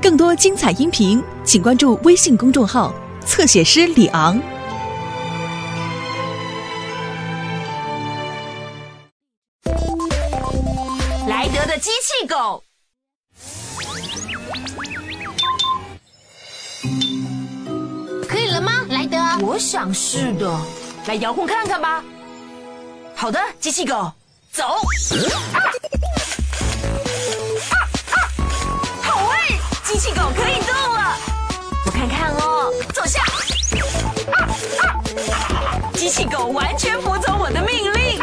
更多精彩音频，请关注微信公众号“侧写师李昂”。莱德的机器狗，可以了吗，莱德？我想是的，来遥控看看吧。好的，机器狗，走。好哎，机器狗可以动了。我看看哦，坐下。机器狗完全服从我的命令。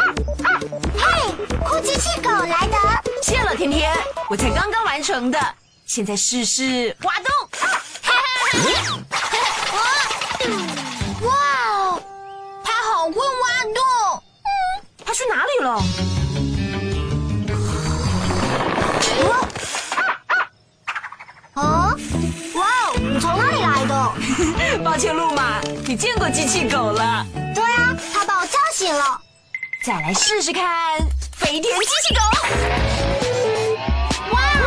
嘿，酷机器狗莱德，谢了，甜甜，我才刚刚完成的。现在试试挖洞。哇哦，它好会挖洞。它去哪里了？抱歉，路马，你见过机器狗了。对啊，它把我叫醒了。再来试试看，飞天机器狗。哇哦！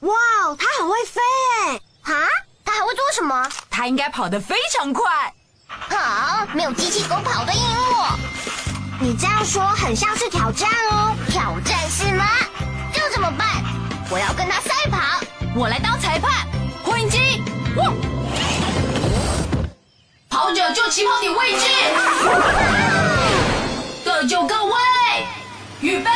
哇哦，它很会飞哎！啊，它还会做什么？它应该跑得非常快。好，没有机器狗跑得赢我。你这样说很像是挑战哦。挑战是吗？就怎么办。我要跟他赛跑。我来当裁判，扩音机，哇！跑者就起跑点位置，各就各位，预备，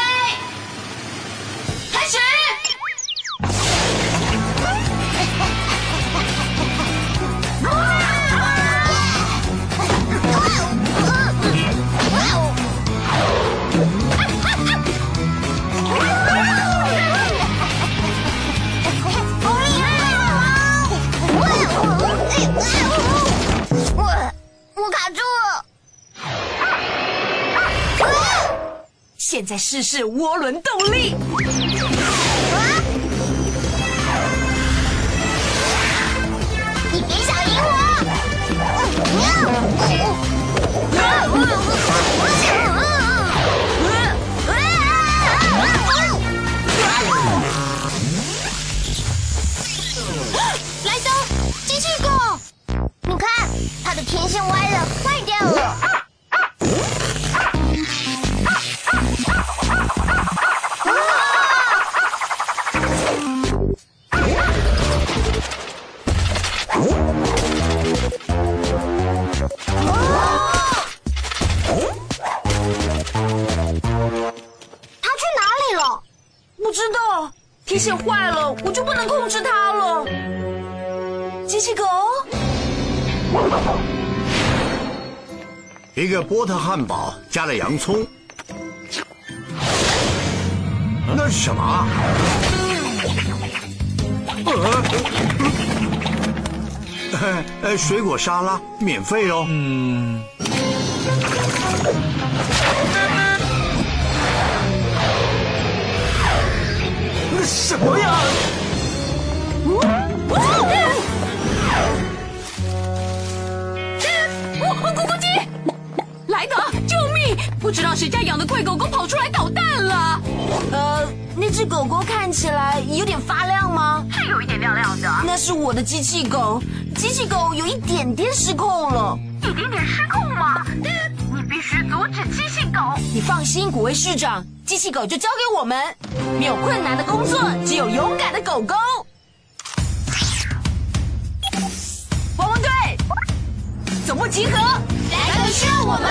现在试试涡轮动力，你别想赢我！道天线坏了，我就不能控制它了。机器狗，一个波特汉堡加了洋葱，那是什么啊？呃，呃，水果沙拉免费哦。嗯。什么呀？哦，咕咕鸡，莱德，救命！不知道谁家养的怪狗狗跑出来捣蛋了。呃，那只狗狗看起来有点发亮吗？是有一点亮亮的，那是我的机器狗，机器狗有一点点失控了。一点点失控吗？你必须阻止机器狗。你放心，古威市长，机器狗就交给我们。没有困难的工作，只有勇敢的狗狗。汪汪队，总部集合！莱德需要我们，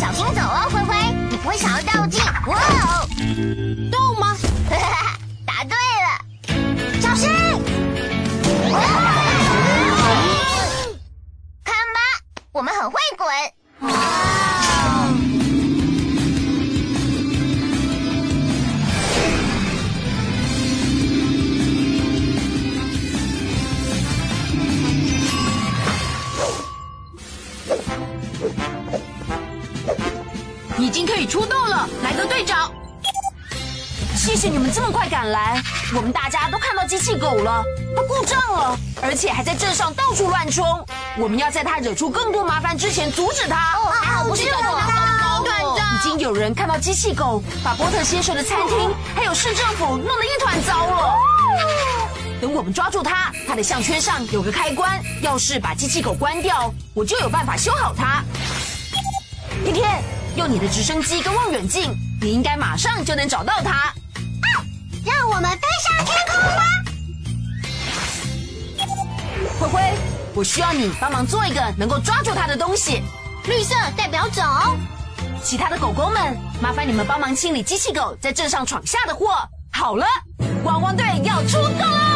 小心走哦，灰灰，你不会想要掉进。哇哦，你们这么快赶来，我们大家都看到机器狗了，它故障了，而且还在镇上到处乱冲。我们要在它惹出更多麻烦之前阻止它。哦，还好不是我的团长。已经有人看到机器狗把波特先生的餐厅还有市政府弄得一团糟了。等我们抓住它，它的项圈上有个开关，要是把机器狗关掉，我就有办法修好它。天天用你的直升机跟望远镜，你应该马上就能找到它。让我们飞上天空吧！灰灰，我需要你帮忙做一个能够抓住它的东西。绿色代表走，其他的狗狗们，麻烦你们帮忙清理机器狗在镇上闯下的祸。好了，汪汪队要出动喽！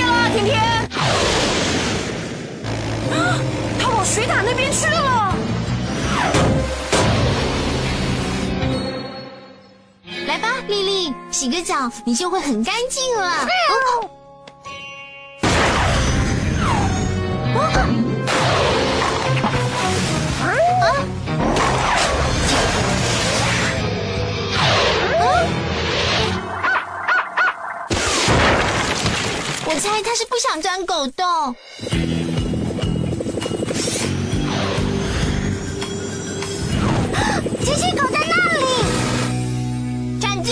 谢了，甜甜。啊，他往水塔那边去了。来吧，丽丽，洗个澡，你就会很干净了。哦我猜他是不想钻狗洞。机器狗在那里，站住！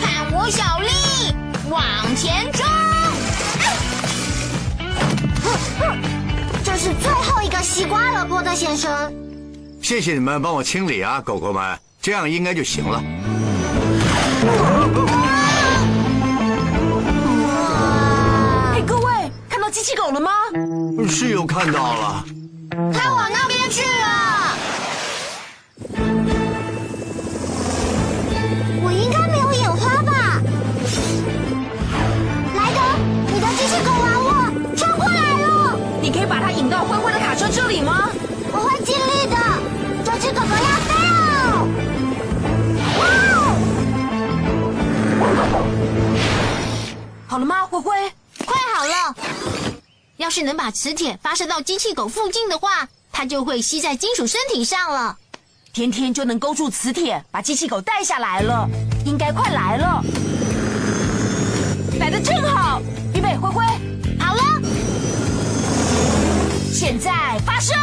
看我小力，往前冲！这是最后一个西瓜了，波特先生。谢谢你们帮我清理啊，狗狗们，这样应该就行了。是有看到了，他往那边去了。我应该没有眼花吧？莱德，你的机器狗玩我冲过来了，你可以把它引到灰灰的卡车这里吗？我会尽力的。这只狗狗要飞哦！哇哦！好了吗，灰灰？要是能把磁铁发射到机器狗附近的话，它就会吸在金属身体上了。天天就能勾住磁铁，把机器狗带下来了，应该快来了。来的正好，预备，灰灰，好了，现在发射！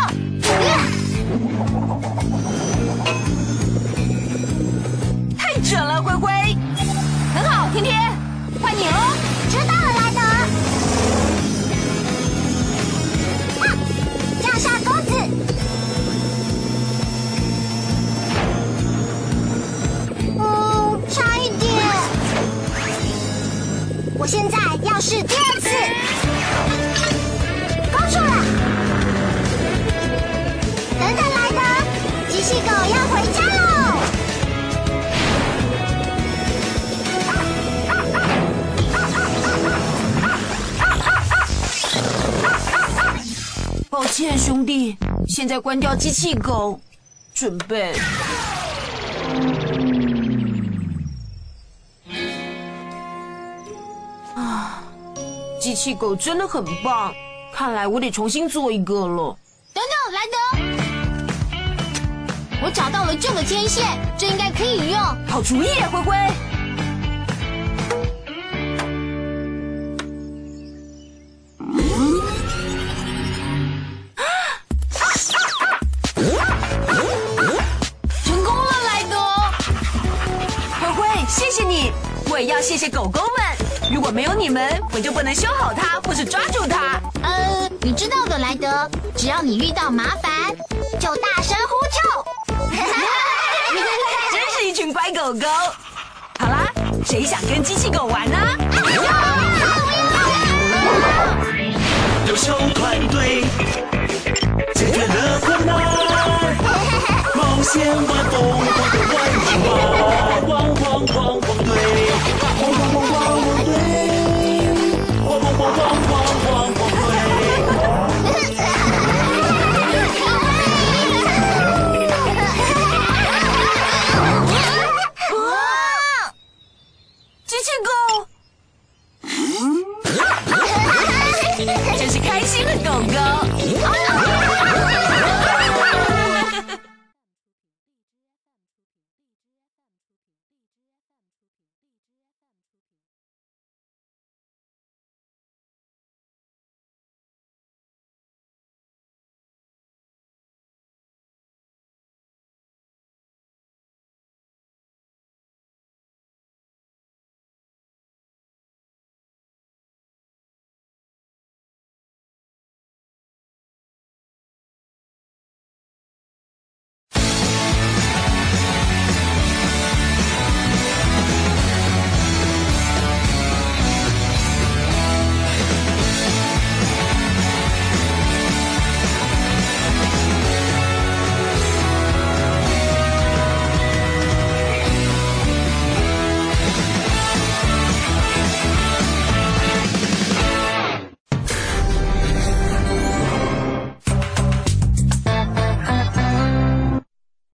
是第二次。勾住了。等等，莱德，机器狗要回家喽。抱歉，兄弟，现在关掉机器狗，准备。机器狗真的很棒，看来我得重新做一个了。等等，莱德，我找到了旧的天线，这应该可以用。好主意，灰灰。成功了，莱德。灰灰，谢谢你。我也要谢谢狗狗们。如果没有你们，我就不能修好它或是抓住它。呃，你知道的，莱德，只要你遇到麻烦，就大声呼救。真是一群乖狗狗。好啦，谁想跟机器狗玩呢？优秀团队解决了困难，冒险玩疯狂开心的狗狗。